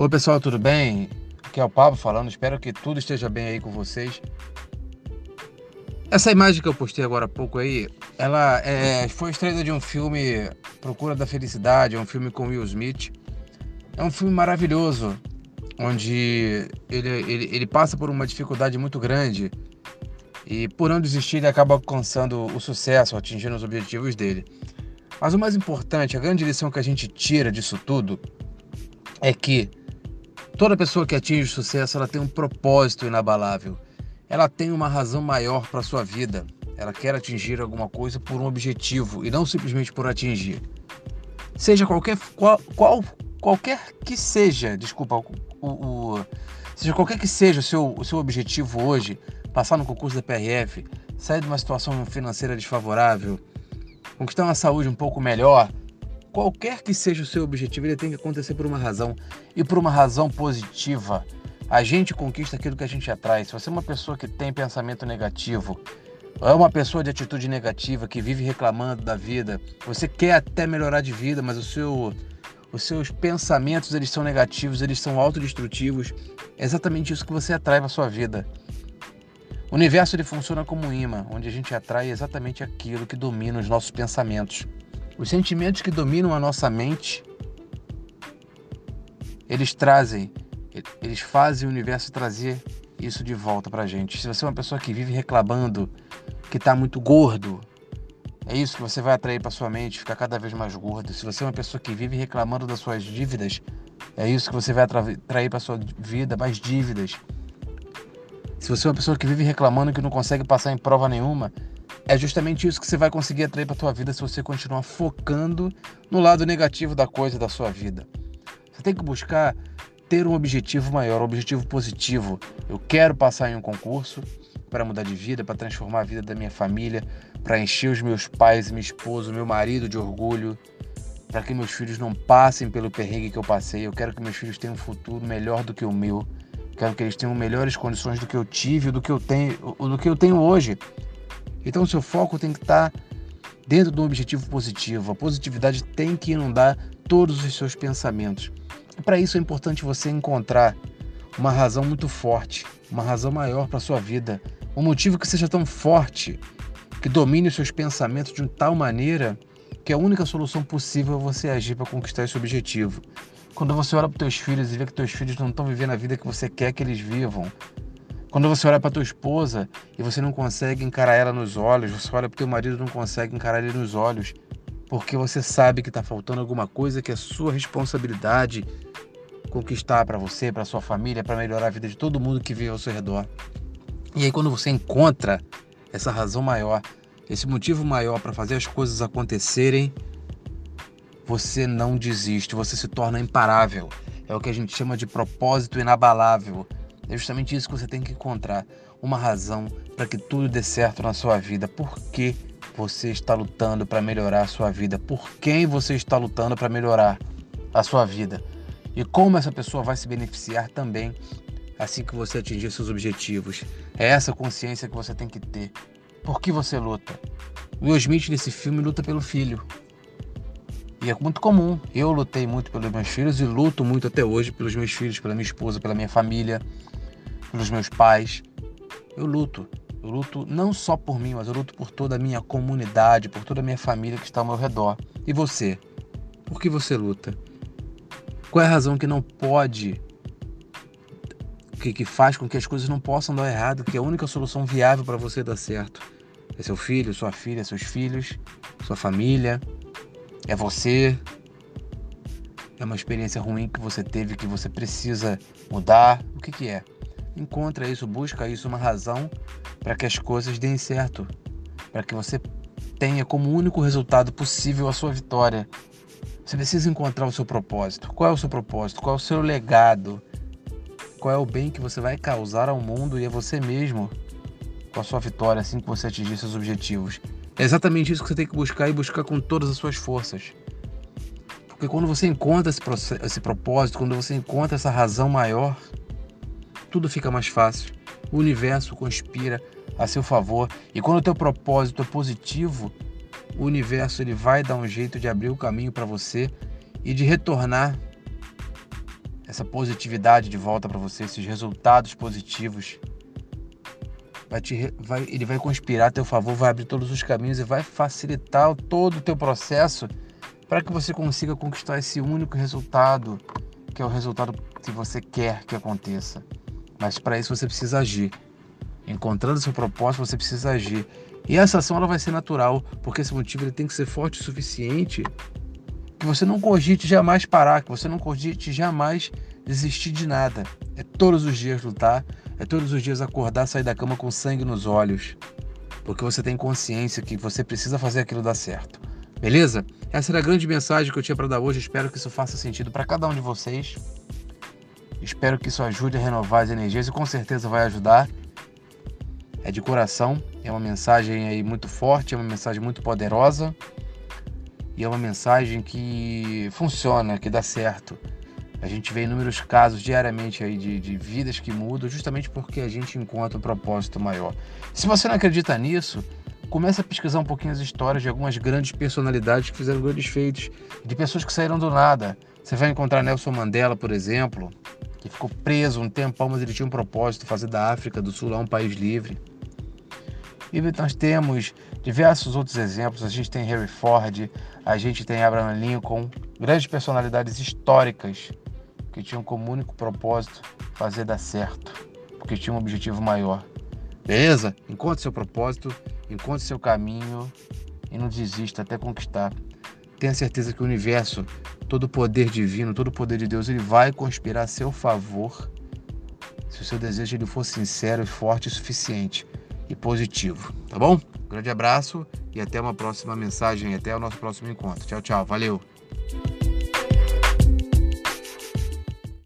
Oi pessoal, tudo bem? Aqui é o Pablo falando, espero que tudo esteja bem aí com vocês. Essa imagem que eu postei agora há pouco aí, ela é, foi extraída de um filme Procura da Felicidade, é um filme com Will Smith. É um filme maravilhoso, onde ele, ele, ele passa por uma dificuldade muito grande e por não desistir ele acaba alcançando o sucesso, atingindo os objetivos dele. Mas o mais importante, a grande lição que a gente tira disso tudo é que Toda pessoa que atinge sucesso, ela tem um propósito inabalável. Ela tem uma razão maior para sua vida. Ela quer atingir alguma coisa por um objetivo e não simplesmente por atingir. Seja qualquer qual, qual qualquer que seja, desculpa, o, o, seja qualquer que seja o seu, o seu objetivo hoje, passar no concurso da PRF, sair de uma situação financeira desfavorável, conquistar uma saúde um pouco melhor, Qualquer que seja o seu objetivo, ele tem que acontecer por uma razão e por uma razão positiva. A gente conquista aquilo que a gente atrai. Se você é uma pessoa que tem pensamento negativo, é uma pessoa de atitude negativa que vive reclamando da vida, você quer até melhorar de vida, mas o seu, os seus pensamentos eles são negativos, eles são autodestrutivos. É exatamente isso que você atrai para sua vida. O universo ele funciona como um imã, onde a gente atrai exatamente aquilo que domina os nossos pensamentos. Os sentimentos que dominam a nossa mente, eles trazem, eles fazem o universo trazer isso de volta pra gente. Se você é uma pessoa que vive reclamando que está muito gordo, é isso que você vai atrair para sua mente, ficar cada vez mais gordo. Se você é uma pessoa que vive reclamando das suas dívidas, é isso que você vai atrair para sua vida, mais dívidas. Se você é uma pessoa que vive reclamando que não consegue passar em prova nenhuma, é justamente isso que você vai conseguir atrair para tua vida se você continuar focando no lado negativo da coisa da sua vida. Você tem que buscar ter um objetivo maior, um objetivo positivo. Eu quero passar em um concurso para mudar de vida, para transformar a vida da minha família, para encher os meus pais, minha esposa, meu marido de orgulho, para que meus filhos não passem pelo perrengue que eu passei. Eu quero que meus filhos tenham um futuro melhor do que o meu. Quero que eles tenham melhores condições do que eu tive, do que eu tenho, do que eu tenho hoje. Então, o seu foco tem que estar dentro de um objetivo positivo. A positividade tem que inundar todos os seus pensamentos. E para isso é importante você encontrar uma razão muito forte, uma razão maior para a sua vida, um motivo que seja tão forte, que domine os seus pensamentos de tal maneira que a única solução possível é você agir para conquistar esse objetivo. Quando você olha para os teus filhos e vê que teus filhos não estão vivendo a vida que você quer que eles vivam, quando você olha para tua esposa e você não consegue encarar ela nos olhos, você olha para teu marido e não consegue encarar ele nos olhos, porque você sabe que está faltando alguma coisa que é sua responsabilidade conquistar para você, para sua família, para melhorar a vida de todo mundo que vive ao seu redor. E aí quando você encontra essa razão maior, esse motivo maior para fazer as coisas acontecerem, você não desiste, você se torna imparável. É o que a gente chama de propósito inabalável. É justamente isso que você tem que encontrar, uma razão para que tudo dê certo na sua vida. Por que você está lutando para melhorar a sua vida? Por quem você está lutando para melhorar a sua vida? E como essa pessoa vai se beneficiar também assim que você atingir seus objetivos. É essa consciência que você tem que ter. Por que você luta? Will Smith nesse filme luta pelo filho. E é muito comum. Eu lutei muito pelos meus filhos e luto muito até hoje pelos meus filhos, pela minha esposa, pela minha família pelos meus pais. Eu luto. Eu luto não só por mim, mas eu luto por toda a minha comunidade, por toda a minha família que está ao meu redor. E você? Por que você luta? Qual é a razão que não pode, que, que faz com que as coisas não possam dar errado, que a única solução viável para você dar certo? É seu filho, sua filha, seus filhos, sua família, é você. É uma experiência ruim que você teve que você precisa mudar. O que, que é? Encontra isso, busca isso, uma razão para que as coisas deem certo, para que você tenha como único resultado possível a sua vitória. Você precisa encontrar o seu propósito. Qual é o seu propósito? Qual é o seu legado? Qual é o bem que você vai causar ao mundo e a você mesmo com a sua vitória assim que você atingir seus objetivos? É exatamente isso que você tem que buscar e buscar com todas as suas forças. Porque quando você encontra esse, esse propósito, quando você encontra essa razão maior, tudo fica mais fácil. O universo conspira a seu favor e quando o teu propósito é positivo, o universo ele vai dar um jeito de abrir o caminho para você e de retornar essa positividade de volta para você, esses resultados positivos. Vai te, vai, ele vai conspirar a teu favor, vai abrir todos os caminhos e vai facilitar todo o teu processo para que você consiga conquistar esse único resultado, que é o resultado que você quer que aconteça. Mas para isso você precisa agir. Encontrando seu propósito, você precisa agir. E essa ação ela vai ser natural, porque esse motivo ele tem que ser forte o suficiente que você não cogite jamais parar, que você não cogite jamais desistir de nada. É todos os dias lutar, é todos os dias acordar, sair da cama com sangue nos olhos, porque você tem consciência que você precisa fazer aquilo dar certo. Beleza? Essa era a grande mensagem que eu tinha para dar hoje. Espero que isso faça sentido para cada um de vocês. Espero que isso ajude a renovar as energias e com certeza vai ajudar. É de coração, é uma mensagem aí muito forte, é uma mensagem muito poderosa e é uma mensagem que funciona, que dá certo. A gente vê inúmeros casos diariamente aí de, de vidas que mudam justamente porque a gente encontra um propósito maior. Se você não acredita nisso, comece a pesquisar um pouquinho as histórias de algumas grandes personalidades que fizeram grandes feitos, de pessoas que saíram do nada. Você vai encontrar Nelson Mandela, por exemplo, que ficou preso um tempão, mas ele tinha um propósito, fazer da África do Sul um país livre. E nós temos diversos outros exemplos. A gente tem Harry Ford, a gente tem Abraham Lincoln, grandes personalidades históricas que tinham como único propósito fazer dar certo, porque tinham um objetivo maior. Beleza? Encontre seu propósito, encontre seu caminho e não desista até conquistar. Tenha certeza que o universo, todo o poder divino, todo o poder de Deus, ele vai conspirar a seu favor se o seu desejo ele for sincero forte o suficiente e positivo, tá bom? Grande abraço e até uma próxima mensagem, até o nosso próximo encontro. Tchau, tchau, valeu!